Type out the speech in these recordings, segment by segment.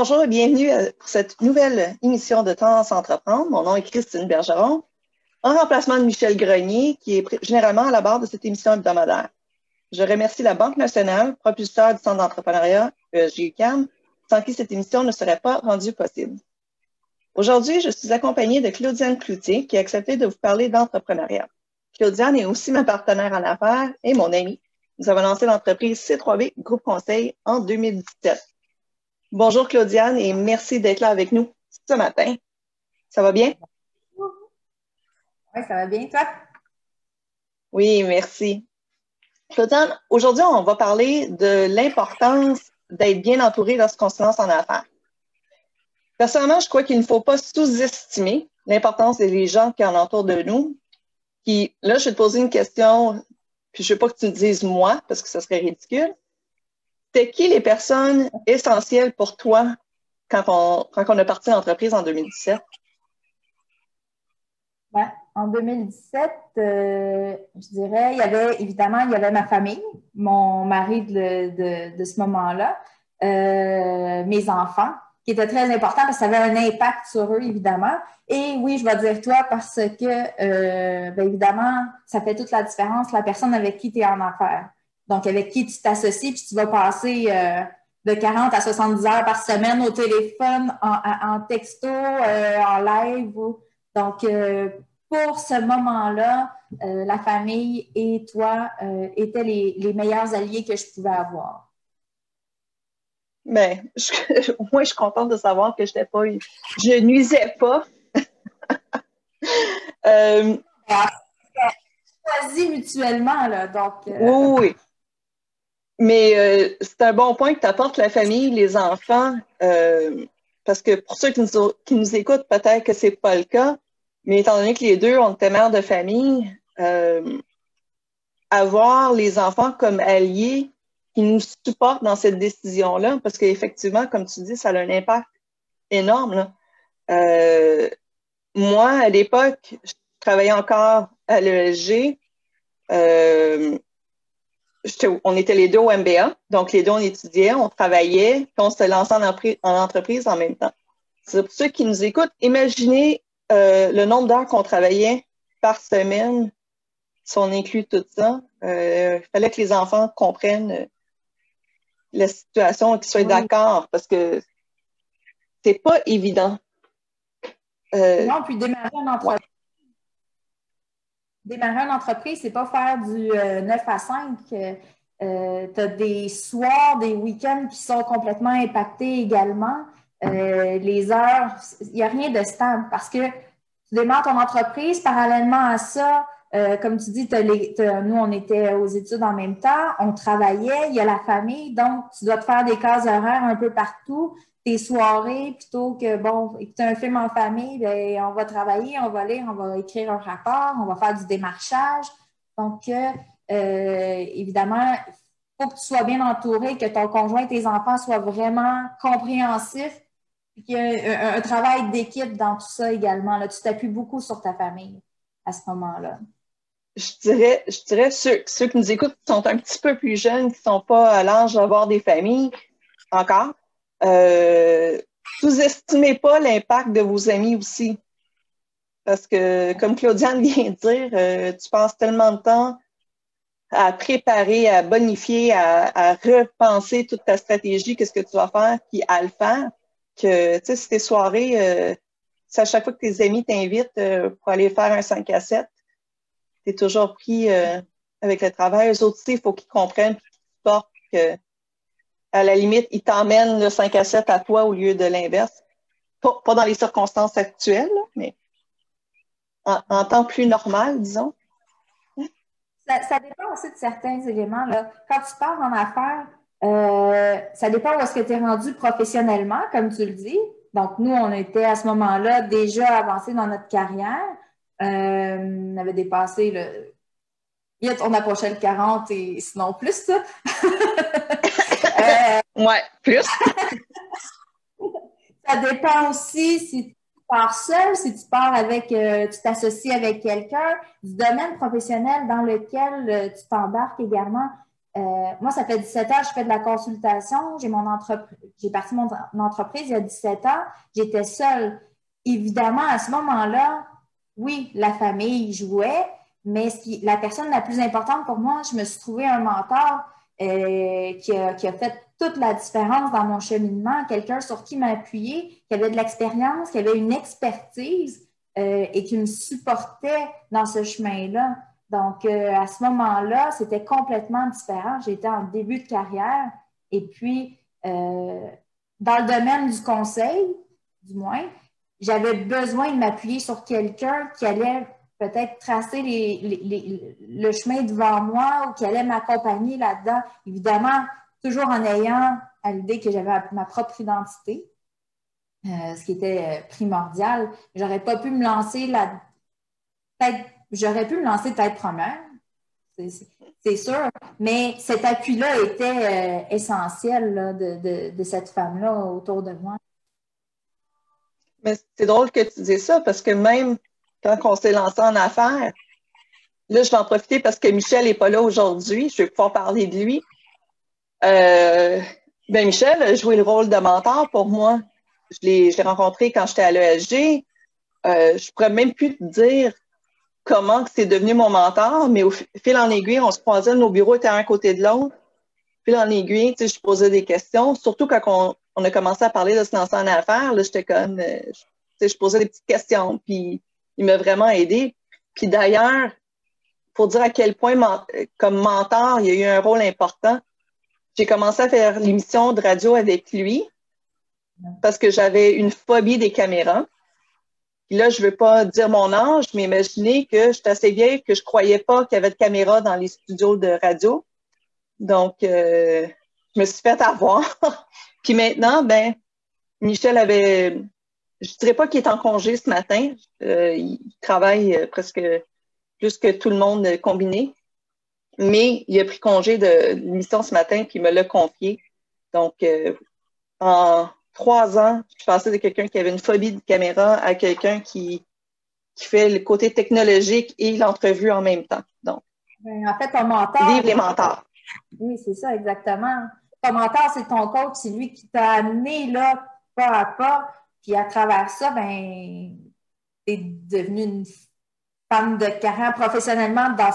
Bonjour et bienvenue euh, pour cette nouvelle émission de Tendance Entreprendre. Mon nom est Christine Bergeron, en remplacement de Michel Grenier, qui est généralement à la barre de cette émission hebdomadaire. Je remercie la Banque nationale, propulseur du Centre d'entrepreneuriat ESG-UQAM, sans qui cette émission ne serait pas rendue possible. Aujourd'hui, je suis accompagnée de Claudiane Cloutier, qui a accepté de vous parler d'entrepreneuriat. Claudiane est aussi ma partenaire en affaires et mon amie. Nous avons lancé l'entreprise C3B Groupe Conseil en 2017. Bonjour Claudiane et merci d'être là avec nous ce matin. Ça va bien? Oui, ça va bien, toi? Oui, merci. Claudiane, aujourd'hui, on va parler de l'importance d'être bien entouré lorsqu'on se lance en affaires. Personnellement, je crois qu'il ne faut pas sous-estimer l'importance des gens qui en entourent de nous. Qui, là, je vais te poser une question, puis je ne veux pas que tu me dises moi, parce que ce serait ridicule, c'était qui les personnes essentielles pour toi quand on, quand on a parti l'entreprise en 2017? Ben, en 2017, euh, je dirais, il y avait évidemment, il y avait ma famille, mon mari de, ce moment-là, euh, mes enfants, qui étaient très importants parce que ça avait un impact sur eux, évidemment. Et oui, je vais dire toi parce que, euh, ben, évidemment, ça fait toute la différence, la personne avec qui tu es en affaires. Donc, avec qui tu t'associes, puis tu vas passer euh, de 40 à 70 heures par semaine au téléphone, en, texto, euh, en live. Donc, euh, pour ce moment-là, la famille et toi étaient les, meilleurs alliés que je pouvais avoir. Mais ben, moi, je suis contente de savoir que je n'étais pas, je nuisais pas. euh, choisi mutuellement, là. Donc, oui, oui. Mais euh, c'est un bon point que tu apportes la famille, les enfants, euh, parce que pour ceux qui nous, qui nous écoutent, peut-être que c'est pas le cas, mais étant donné que les deux, ont été mères de famille, euh, avoir les enfants comme alliés qui nous supportent dans cette décision-là, parce qu'effectivement, comme tu dis, ça a un impact énorme. moi, à l'époque, je travaillais encore à l'ESG on était les deux au MBA, donc les deux on étudiait, on travaillait, puis on se lançait en, entreprise en même temps. C'est pour ceux qui nous écoutent, imaginez euh, le nombre d'heures qu'on travaillait par semaine si on inclut tout ça. Euh, il fallait que les enfants comprennent euh, la situation et qu'ils soient d'accord parce que c'est pas évident. non, puis démarrer entreprise, démarrer une entreprise, c'est pas faire du 9 euh, à 5. Euh, tu as des soirs, des week-ends qui sont complètement impactés également. Euh, les heures, il n'y a rien de stable parce que tu démarres ton entreprise, parallèlement à ça, comme tu dis, nous, on était aux études en même temps, on travaillait, il y a la famille, donc tu dois te faire des cases horaires un peu partout tes soirées plutôt que, bon, écouter un film en famille, bien, on va travailler, on va lire, on va écrire un rapport, on va faire du démarchage. Donc, euh, évidemment, il faut que tu sois bien entouré, que ton conjoint et tes enfants soient vraiment compréhensifs, et qu'il y ait un, travail d'équipe dans tout ça également. Là, tu t'appuies beaucoup sur ta famille à ce moment-là. Je dirais, je dirais ceux, ceux qui nous écoutent qui sont un petit peu plus jeunes, qui ne sont pas à l'âge d'avoir des familles encore, euh, sous-estimez pas l'impact de vos amis aussi. Parce que, comme Claudiane vient de dire, euh, tu passes tellement de temps à préparer, à bonifier, à, repenser toute ta stratégie, qu'est-ce que tu vas faire, puis à le faire, que, tu sais, si tes soirées, euh, à chaque fois que tes amis t'invitent euh, pour aller faire un 5 à 7, tu es toujours pris euh, avec le travail. Eux autres aussi, il faut qu'ils comprennent qu'ils supportent que, à la limite, ils t'emmènent le 5 à 7 à toi au lieu de l'inverse. Pas, dans les circonstances actuelles, mais en, temps plus normal, disons. Ça, ça, dépend aussi de certains éléments. Là. Quand tu pars en affaires, euh, ça dépend où est-ce que tu es rendu professionnellement, comme tu le dis. Donc, nous, on était à ce moment-là déjà avancés dans notre carrière. Euh, on avait dépassé le. On approchait le 40 et sinon plus, ça. euh, ouais, plus. ça dépend aussi si tu pars seul, si tu pars avec, euh, tu t'associes avec quelqu'un, du domaine professionnel dans lequel euh, tu t'embarques également. Euh, moi, ça fait 17 ans je fais de la consultation. J'ai mon j'ai parti mon entreprise il y a 17 ans. J'étais seule. Évidemment, à ce moment-là, oui, la famille jouait, mais la personne la plus importante pour moi, je me suis trouvé un mentor euh, qui, a, qui, a, fait toute la différence dans mon cheminement, quelqu'un sur qui m'appuyer, qui avait de l'expérience, qui avait une expertise euh, et qui me supportait dans ce chemin-là. Donc, euh, à ce moment-là, c'était complètement différent. J'étais en début de carrière et puis, dans le domaine du conseil, du moins, j'avais besoin de m'appuyer sur quelqu'un qui allait peut-être tracer le chemin devant moi ou qui allait m'accompagner là-dedans. Évidemment, toujours en ayant à l'idée que j'avais ma propre identité, euh, ce qui était primordial. J'aurais pas pu me lancer peut-être J'aurais pu me lancer tête première, c'est sûr, mais cet appui-là était euh, essentiel là, de, de, de, cette femme-là autour de moi. Mais c'est drôle que tu dises ça parce que même quand on s'est lancé en affaires, là, je vais en profiter parce que Michel n'est pas là aujourd'hui. Je vais pouvoir parler de lui. Euh, ben Michel a joué le rôle de mentor pour moi. Je l'ai rencontré quand j'étais à l'ESG. Euh, je pourrais même plus te dire comment c'est devenu mon mentor, mais au fil en aiguille, on se croisait, nos bureaux étaient un à côté de l'autre. Fil en aiguille, tu sais, je posais des questions, surtout quand on, on, a commencé à parler de se lancer en affaires, là, j'étais comme, euh, tu sais, je posais des petites questions, puis il m'a vraiment aidé. Puis d'ailleurs, pour dire à quel point, comme mentor, il a eu un rôle important, j'ai commencé à faire l'émission de radio avec lui parce que j'avais une phobie des caméras. Puis là, je veux pas dire mon âge, mais imaginez que j'étais assez vieille que je croyais pas qu'il y avait de caméra dans les studios de radio. Donc, euh, je me suis fait avoir. Puis maintenant, ben, Michel avait, je dirais pas qu'il est en congé ce matin. Euh, il travaille euh, presque plus que tout le monde combiné. Mais il a pris congé de l'émission ce matin, puis il me l'a confié. Donc, euh, en trois ans, je passais de quelqu'un qui avait une phobie de caméra à quelqu'un qui, qui fait le côté technologique et l'entrevue en même temps. Donc, ben, en fait, ton mentor. Vive les mentors. Oui, c'est ça, exactement. Ton mentor, c'est ton coach, c'est lui qui t'a amené là, pas à pas. Puis à travers ça, ben, tu es devenue une femme de carrière professionnellement dans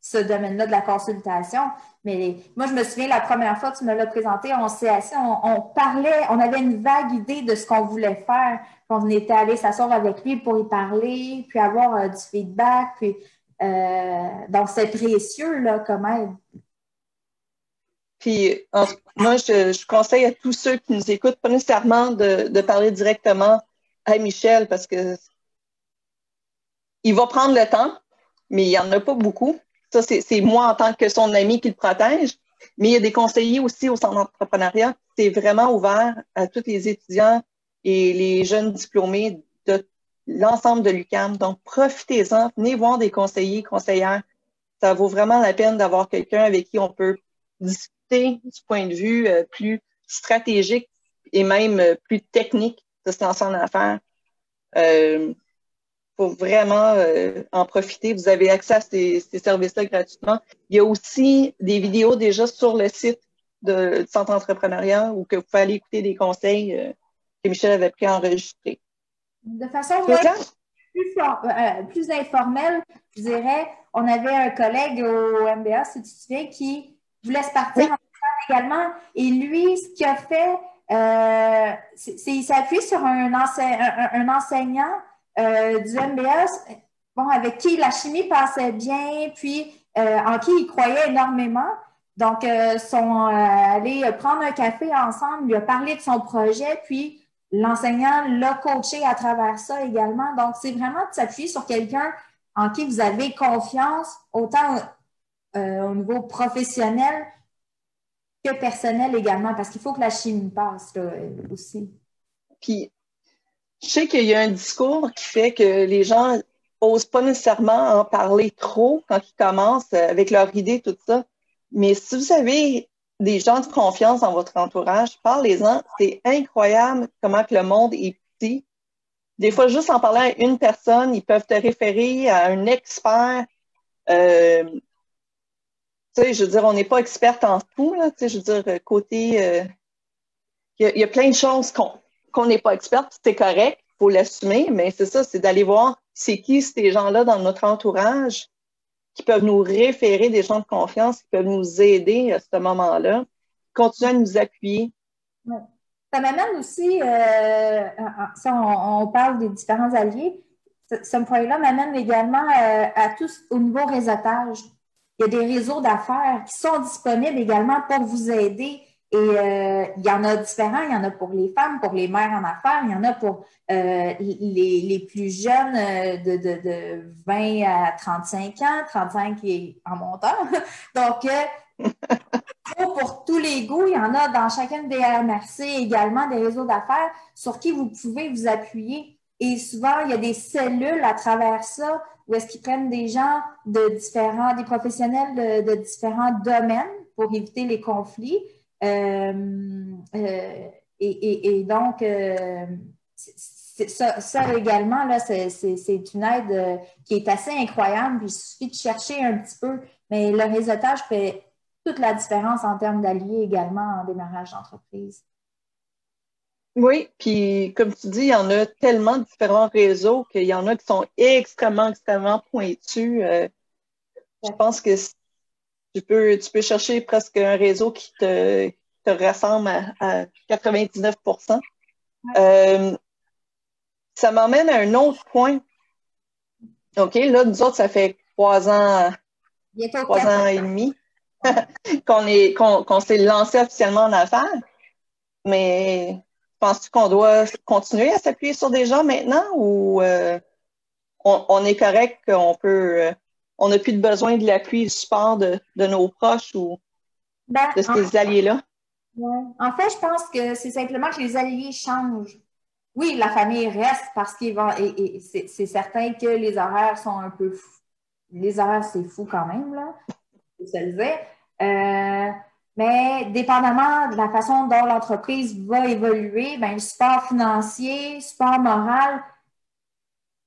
ce domaine-là de la consultation. Mais moi, je me souviens, la première fois que tu me l'as présenté, on s'est assis, on, parlait, on avait une vague idée de ce qu'on voulait faire. On était allé s'asseoir avec lui pour y parler, puis avoir euh, du feedback. Puis, euh, donc, c'est précieux là, comme aide. Puis, moi, je, conseille à tous ceux qui nous écoutent, pas nécessairement de, de parler directement à Michel parce que il va prendre le temps, mais il n'y en a pas beaucoup. Ça, c'est moi en tant que son ami qui le protège. Mais il y a des conseillers aussi au centre d'entrepreneuriat. C'est vraiment ouvert à tous les étudiants et les jeunes diplômés de l'ensemble de l'UCAM. Donc, profitez-en. Venez voir des conseillers, conseillères. Ça vaut vraiment la peine d'avoir quelqu'un avec qui on peut discuter du point de vue euh, plus stratégique et même euh, plus technique de ce lancer en affaires. Euh, faut vraiment en profiter. Vous avez accès à ces, services-là gratuitement. Il y a aussi des vidéos déjà sur le site de, du Centre entrepreneuriat où que vous pouvez aller écouter des conseils que Michel avait pris enregistrer. De façon plus, euh, plus, informelle, je dirais, on avait un collègue au MBA, si tu te souviens, qui voulait se partir en également. Et lui, ce qu'il a fait, euh, il s'appuie sur un, un, enseignant euh, du MBS bon, avec qui la chimie passait bien, puis en qui il croyait énormément. Donc, ils sont allés prendre un café ensemble, lui a parlé de son projet, puis l'enseignant l'a coaché à travers ça également. Donc, c'est vraiment de s'appuyer sur quelqu'un en qui vous avez confiance, autant au niveau professionnel que personnel également, parce qu'il faut que la chimie passe là, aussi. Puis, je sais qu'il y a un discours qui fait que les gens n'osent pas nécessairement en parler trop quand ils commencent avec leur idée, tout ça. Mais si vous avez des gens de confiance dans votre entourage, parlez-en. C'est incroyable comment le monde est petit. Des fois, juste en parlant à une personne, ils peuvent te référer à un expert. Euh, je veux dire, on n'est pas experte en tout, là, je veux dire, euh, côté, euh, il y, a plein de choses qu'on n'est pas experte, c'est correct, il faut l'assumer, mais c'est ça, c'est d'aller voir c'est qui ces gens-là dans notre entourage qui peuvent nous référer des gens de confiance, qui peuvent nous aider à ce moment-là, continuer à nous appuyer. Ça m'amène aussi, euh, si on, parle des différents alliés, ce, point-là m'amène également à tous au niveau réseautage. Il y a des réseaux d'affaires qui sont disponibles également pour vous aider. Et euh, il y en a différents. Il y en a pour les femmes, pour les mères en affaires. Il y en a pour euh, les, les, plus jeunes euh, de, de, de, 20 à 35 ans, 35 et en montant. Donc, pour tous les goûts, il y en a dans chacune des RMRC également des réseaux d'affaires sur qui vous pouvez vous appuyer. Et souvent, il y a des cellules à travers ça où est-ce qu'ils prennent des gens de différents, des professionnels de, différents domaines pour éviter les conflits. Euh, euh, et, donc, euh, ça, également, là, c'est une aide qui est assez incroyable. il suffit de chercher un petit peu, mais le réseautage fait toute la différence en termes d'alliés également en démarrage d'entreprise. Oui, puis comme tu dis, il y en a tellement de différents réseaux qu'il y en a qui sont extrêmement, extrêmement pointus. Euh, je pense que tu peux, tu peux chercher presque un réseau qui te, te ressemble à, 99% euh, Ça m'emmène à un autre point. OK, là, nous autres, ça fait trois ans, trois ans et demi qu'on est qu'on s'est lancé officiellement en affaires. Mais Penses-tu qu'on doit continuer à s'appuyer sur des gens maintenant ou euh, on, est correct qu'on peut, euh, on n'a plus de besoin de l'appui, du support de, nos proches ou ben, de ces alliés-là? En fait, je pense que c'est simplement que les alliés changent. Oui, la famille reste parce qu'ils vont, et, c'est certain que les horaires sont un peu fous. Les horaires, c'est fou quand même, là. Le dire. Euh, mais dépendamment de la façon dont l'entreprise va évoluer, ben, le support financier, le support moral,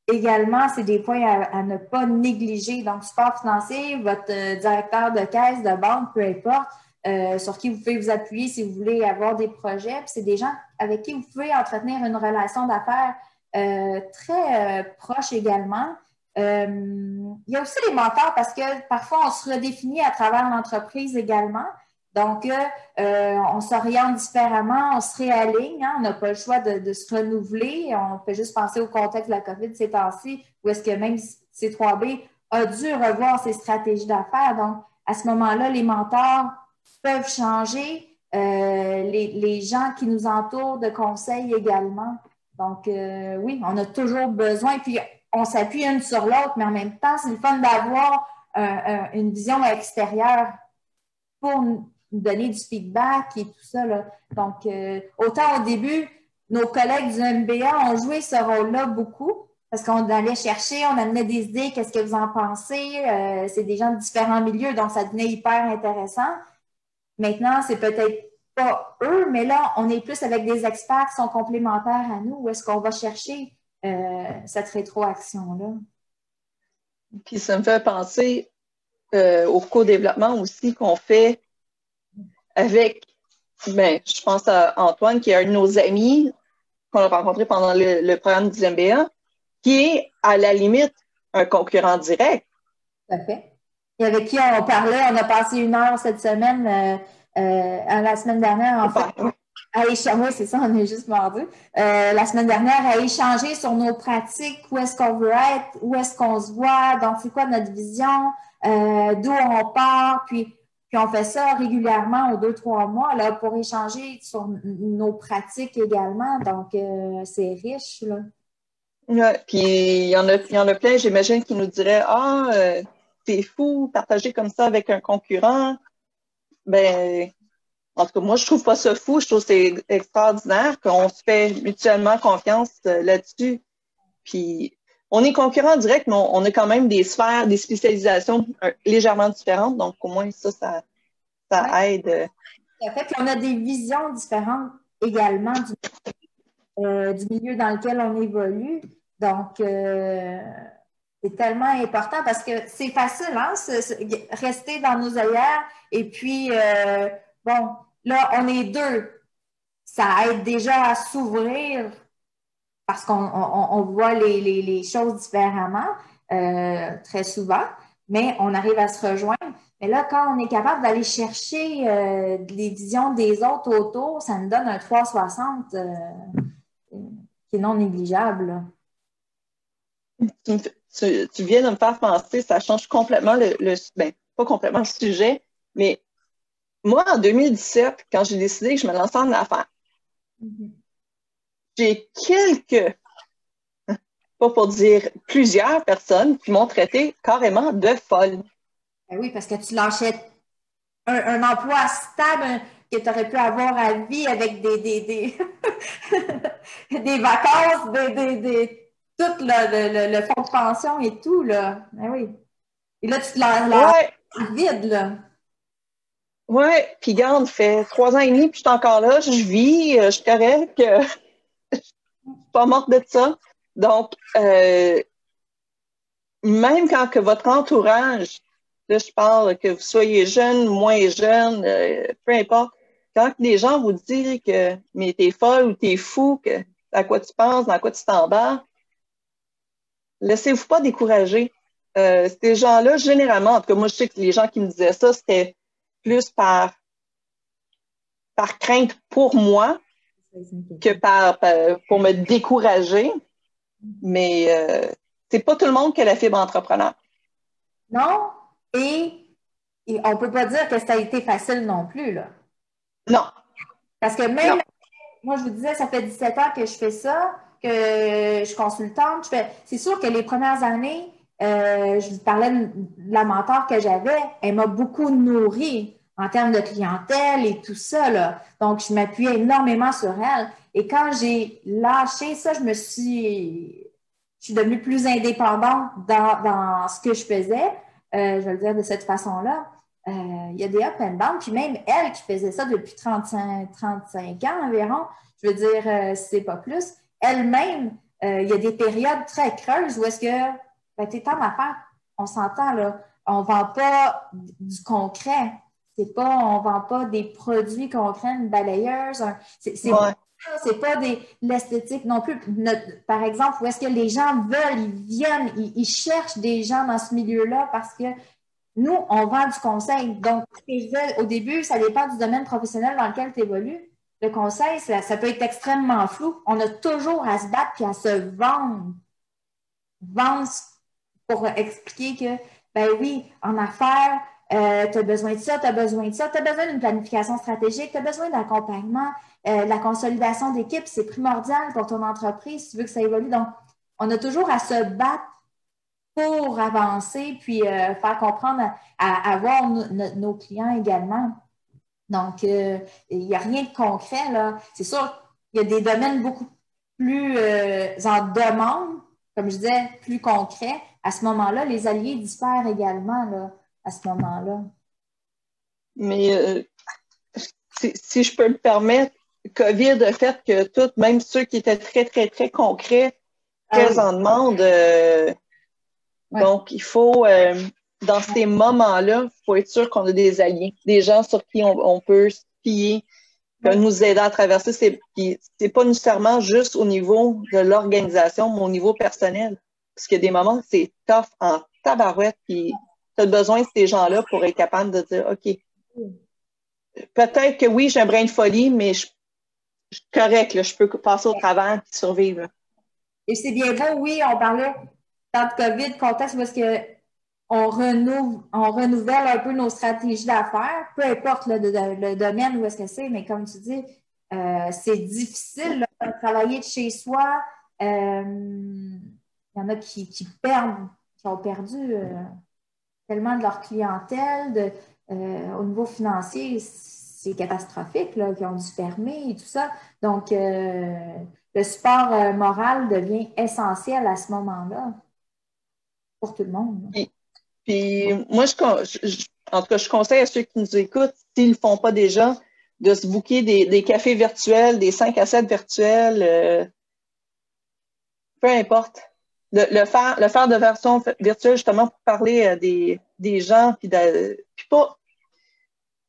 également, c'est des points à, ne pas négliger. Donc, support financier, votre euh, directeur de caisse, de banque, peu importe, euh, sur qui vous pouvez vous appuyer si vous voulez avoir des projets. Puis c'est des gens avec qui vous pouvez entretenir une relation d'affaires euh, très proche également. il y a aussi les mentors parce que parfois on se redéfinit à travers l'entreprise également. Donc, euh, euh, on s'oriente différemment, on se réaligne, hein, on n'a pas le choix de, se renouveler. On peut juste penser au contexte de la COVID ces temps-ci, où est-ce que même C3B a dû revoir ses stratégies d'affaires. Donc, à ce moment-là, les mentors peuvent changer, euh, les, gens qui nous entourent de conseils également. Donc, oui, on a toujours besoin, puis on s'appuie une sur l'autre, mais en même temps, c'est le fun d'avoir une vision extérieure pour donner du feedback et tout ça. Donc, euh, autant au début, nos collègues du MBA ont joué ce rôle-là beaucoup parce qu'on allait chercher, on amenait des idées, qu'est-ce que vous en pensez? Euh, c'est des gens de différents milieux, donc ça devenait hyper intéressant. Maintenant, c'est peut-être pas eux, mais là, on est plus avec des experts qui sont complémentaires à nous. Où est-ce qu'on va chercher euh, cette rétroaction-là? Puis ça me fait penser au co-développement aussi qu'on fait avec, ben, je pense à Antoine, qui est un de nos amis qu'on a rencontré pendant le, programme du MBA, qui est à la limite un concurrent direct. Tout à fait. Et avec qui on parlait, on a passé une heure cette semaine, euh, euh, la semaine dernière, en fait, à échanger, oui, c'est ça, on est juste mardi. Euh, la semaine dernière, à échanger sur nos pratiques, où est-ce qu'on veut être, où est-ce qu'on se voit, donc c'est quoi notre vision, d'où on part, puis, puis on fait ça régulièrement aux deux, trois mois là, pour échanger sur nos pratiques également. Donc, euh, c'est riche. Là. Puis il y en a, y en a plein, j'imagine, qui nous diraient Ah, c'est fou, partager comme ça avec un concurrent. Ben, en tout cas, moi, je trouve pas ça fou. Je trouve que c'est extraordinaire qu'on se fait mutuellement confiance euh, là-dessus. Puis, on est concurrent direct, mais on, a quand même des sphères, des spécialisations euh, légèrement différentes. Donc, au moins, ça, ça, ça aide. En fait, on a des visions différentes également du, euh, milieu dans lequel on évolue. Donc, c'est tellement important parce que c'est facile, hein, rester dans nos ailleurs et puis bon, là, on est deux. Ça aide déjà à s'ouvrir parce qu'on voit les, choses différemment euh, très souvent, mais on arrive à se rejoindre. Mais là, quand on est capable d'aller chercher euh, les visions des autres autour, ça nous donne un 360 euh, qui est non négligeable. Tu, viens de me faire penser, ça change complètement le, le ben, pas complètement le sujet, mais moi, en 2017, quand j'ai décidé que je me lançais en affaires, mm-hmm. J'ai quelques, pas pour dire plusieurs personnes qui m'ont traité carrément de folle. Ben oui, parce que tu lâchais un, emploi stable que tu aurais pu avoir à vie avec des, des, des, des vacances, des, des, tout le, le, fonds de pension et tout, là. Ben oui. Et là, tu te lâches vide, là. Oui, puis garde, fait trois ans et demi, puis je suis encore là, je vis, euh, je suis correcte, suis pas morte de ça. Donc, euh, même quand que votre entourage, là, je parle que vous soyez jeune, moins jeune, euh, peu importe, quand les gens vous disent que mais t'es folle ou t'es fou, que à quoi tu penses, dans quoi tu t'embarques, laissez-vous pas décourager. ces gens-là, généralement, en tout cas, moi, je sais que les gens qui me disaient ça, c'était plus par, par crainte pour moi que par, pour me décourager. Mais euh, c'est pas tout le monde qui a la fibre entrepreneur. Non, et, on peut pas dire que ça a été facile non plus, là. Non. Parce que même, moi, je vous disais, ça fait 17 ans que je fais ça, que je suis consultante. C'est sûr que les premières années, euh, je vous parlais de la mentor que j'avais, elle m'a beaucoup nourri en termes de clientèle et tout ça. Donc, je m'appuyais énormément sur elle. Et quand j'ai lâché ça, je me suis, je suis devenue plus indépendante dans, ce que je faisais. Euh, je vais le dire de cette façon-là. Euh, il y a des up and down. Puis même elle qui faisait ça depuis 35, 35 ans environ, je veux dire, c'est pas plus, elle-même, il y a des périodes très creuses où est-ce que ben, t'es temps d'affaires. On s'entend, là. On ne vend pas du concret. C'est pas, on ne vend pas des produits concrets, une balayeuse. c'est c'est pas des l'esthétique non plus. par exemple, où est-ce que les gens veulent, ils viennent, ils, cherchent des gens dans ce milieu-là parce que nous, on vend du conseil. Donc, au début, ça dépend du domaine professionnel dans lequel tu évolues. Le conseil, ça, ça, peut être extrêmement flou. On a toujours à se battre et à se vendre. Vendre pour expliquer que, ben oui, en affaires, euh, tu as besoin de ça, tu as besoin de ça, tu as besoin d'une planification stratégique, tu as besoin d'accompagnement, euh, la consolidation d'équipe, c'est primordial pour ton entreprise si tu veux que ça évolue. Donc, on a toujours à se battre pour avancer, puis euh, faire comprendre à, voir nos clients également. Donc, il n'y a rien de concret, là. C'est sûr, il y a des domaines beaucoup plus en demande, comme je disais, plus concrets, à ce moment-là, les alliés diffèrent également là, à ce moment-là. Mais euh, si, je peux me permettre, COVID a fait que tout, même ceux qui étaient très, très, très concrets, ah très en demande. Euh, donc, il faut, euh, dans ces moments-là, il faut être sûr qu'on a des alliés, des gens sur qui on, peut se fier, peuvent nous aider à traverser. C'est, c'est pas nécessairement juste au niveau de l'organisation, mais au niveau personnel. Parce qu'il y a des moments, c'est tough en tabarouette, puis tu as besoin de ces gens-là pour être capable de dire, OK, peut-être que oui, j'ai un brin de folie, mais je, correct, je peux passer au travail et survivre. Et c'est bien beau, oui, on parlait tant de COVID, contexte parce que on, on renouvelle un peu nos stratégies d'affaires, peu importe le, domaine où est-ce que c'est, mais comme tu dis, euh, c'est difficile de travailler de chez soi. Euh, il y en a qui, perdent, qui ont perdu euh, tellement de leur clientèle. au niveau financier, c'est catastrophique, là, ont dû fermer et tout ça. Donc, le support moral devient essentiel à ce moment-là pour tout le monde. Puis moi, je, en tout cas, je conseille à ceux qui nous écoutent, s'ils ne le font pas déjà, de se booker des, cafés virtuels, des 5 à 7 virtuels, euh, peu importe. Le, faire, le faire de version virtuelle, justement, pour parler à des, gens, puis, pas,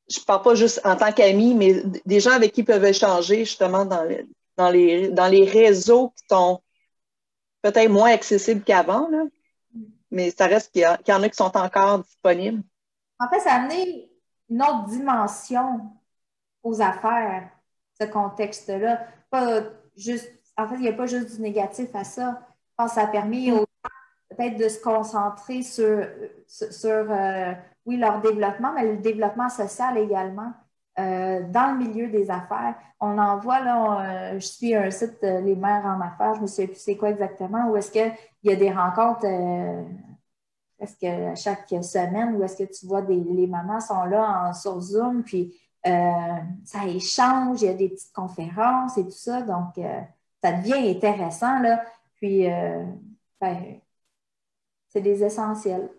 je parle pas juste en tant qu'ami, mais des gens avec qui ils peuvent échanger, justement, dans les, dans les, dans les réseaux qui sont peut-être moins accessibles qu'avant, là mais ça reste qu'il y, en a qui sont encore disponibles. En fait, ça a amené une autre dimension aux affaires, ce contexte-là. Pas juste, en fait, il n'y a pas juste du négatif à ça. Je pense que ça a permis aux gens peut-être de se concentrer sur, sur, euh, oui, leur développement, mais le développement social également. Euh, dans le milieu des affaires. On en voit, là, euh, je suis un site, Les Mères en affaires, je me souviens plus c'est quoi exactement, où est-ce qu'il y a des rencontres est-ce que chaque semaine, où est-ce que tu vois des, les mamans sont là en, sur Zoom, puis euh, ça échange, il y a des petites conférences et tout ça, donc ça devient intéressant, là. Puis, ben, c'est des essentiels.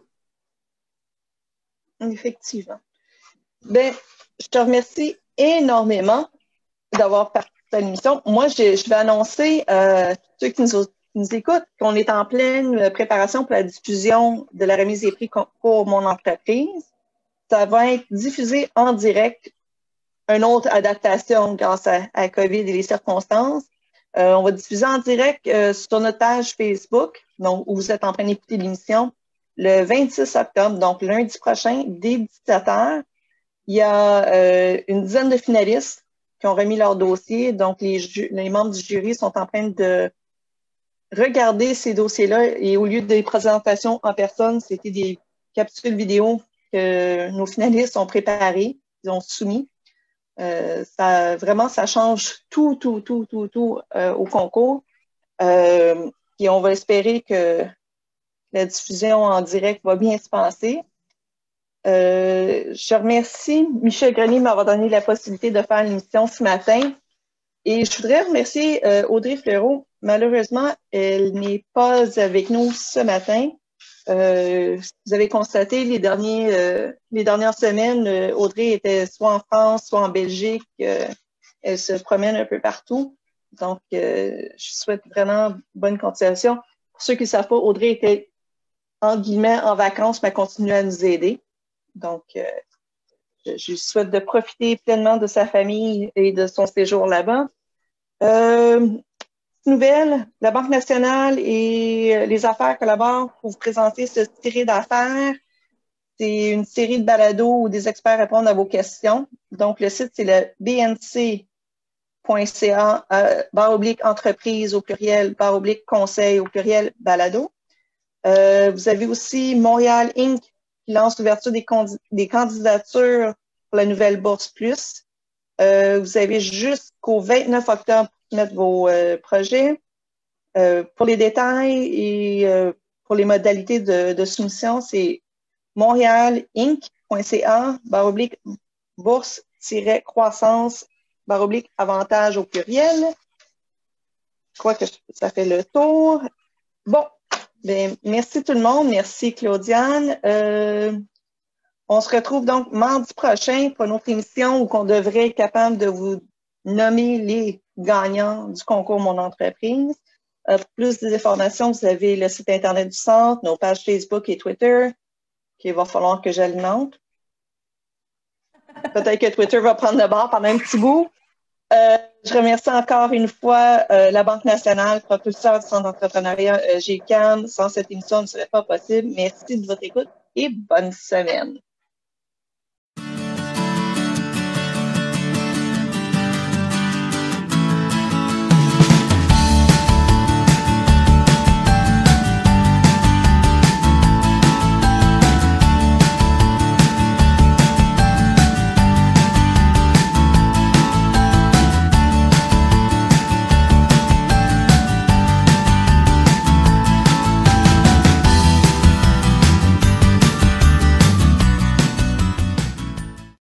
Effectivement. Ben, je te remercie énormément d'avoir participé à l'émission. Moi, je, vais annoncer euh, ceux qui nous, écoutent qu'on est en pleine préparation pour la diffusion de la remise des prix pour mon entreprise. Ça va être diffusé en direct, une autre adaptation grâce à, à COVID et les circonstances. Euh, on va diffuser en direct euh, sur notre page Facebook, donc où vous êtes en train d'écouter l'émission, le 26 octobre, donc lundi prochain, dès 17 h il y a euh, une dizaine de finalistes qui ont remis leur dossier. Donc, les, les membres du jury sont en train de regarder ces dossiers-là et au lieu des présentations en personne, c'était des capsules vidéo que nos finalistes ont préparées, ils ont soumis. Euh, ça, vraiment, ça change tout, tout, tout, tout, tout euh, au concours. Euh, on va espérer que la diffusion en direct va bien se passer. Euh, je remercie Michel Grenier de m'avoir donné la possibilité de faire l'émission ce matin. Et je voudrais remercier euh, Audrey Fleureau. Malheureusement, elle n'est pas avec nous ce matin. Euh, vous avez constaté les, derniers, les dernières semaines, Audrey était soit en France, soit en Belgique. elle se promène un peu partout. Donc, je souhaite vraiment bonne continuation. Pour ceux qui ne savent pas, Audrey était en guillemets en vacances, mais continue à nous aider. Donc, euh, je, souhaite de profiter pleinement de sa famille et de son séjour là-bas. Nouvelle, la Banque nationale et euh, les affaires collaborent pour vous présenter cette série d'affaires. C'est une série de balados où des experts répondent à vos questions. Donc, le site, c'est le bnc.ca, euh, oblique entreprise au pluriel, barre oblique conseil au pluriel balado. Euh, vous avez aussi Montréal Inc qui lance l'ouverture des, des, candidatures pour la nouvelle Bourse Plus. Euh, vous avez jusqu'au 29 octobre pour mettre vos euh, projets. Euh, pour les détails et pour les modalités de, soumission, c'est montréalinc.ca baroblique bourse-croissance baroblique avantage au pluriel. Je crois que ça fait le tour. Bon, Bien, merci tout le monde. Merci Claudiane. On se retrouve donc mardi prochain pour notre émission où on devrait être capable de vous nommer les gagnants du concours Mon entreprise. Euh, pour plus d'informations, vous avez le site Internet du Centre, nos pages Facebook et Twitter, qu'il va falloir que j'alimente. Peut-être que Twitter va prendre le bord pendant un petit bout. Euh, je remercie encore une fois euh, la Banque nationale, propulseur du Centre d'entrepreneuriat GCAM. Sans cette émission, ce ne serait pas possible. Merci de votre écoute et bonne semaine.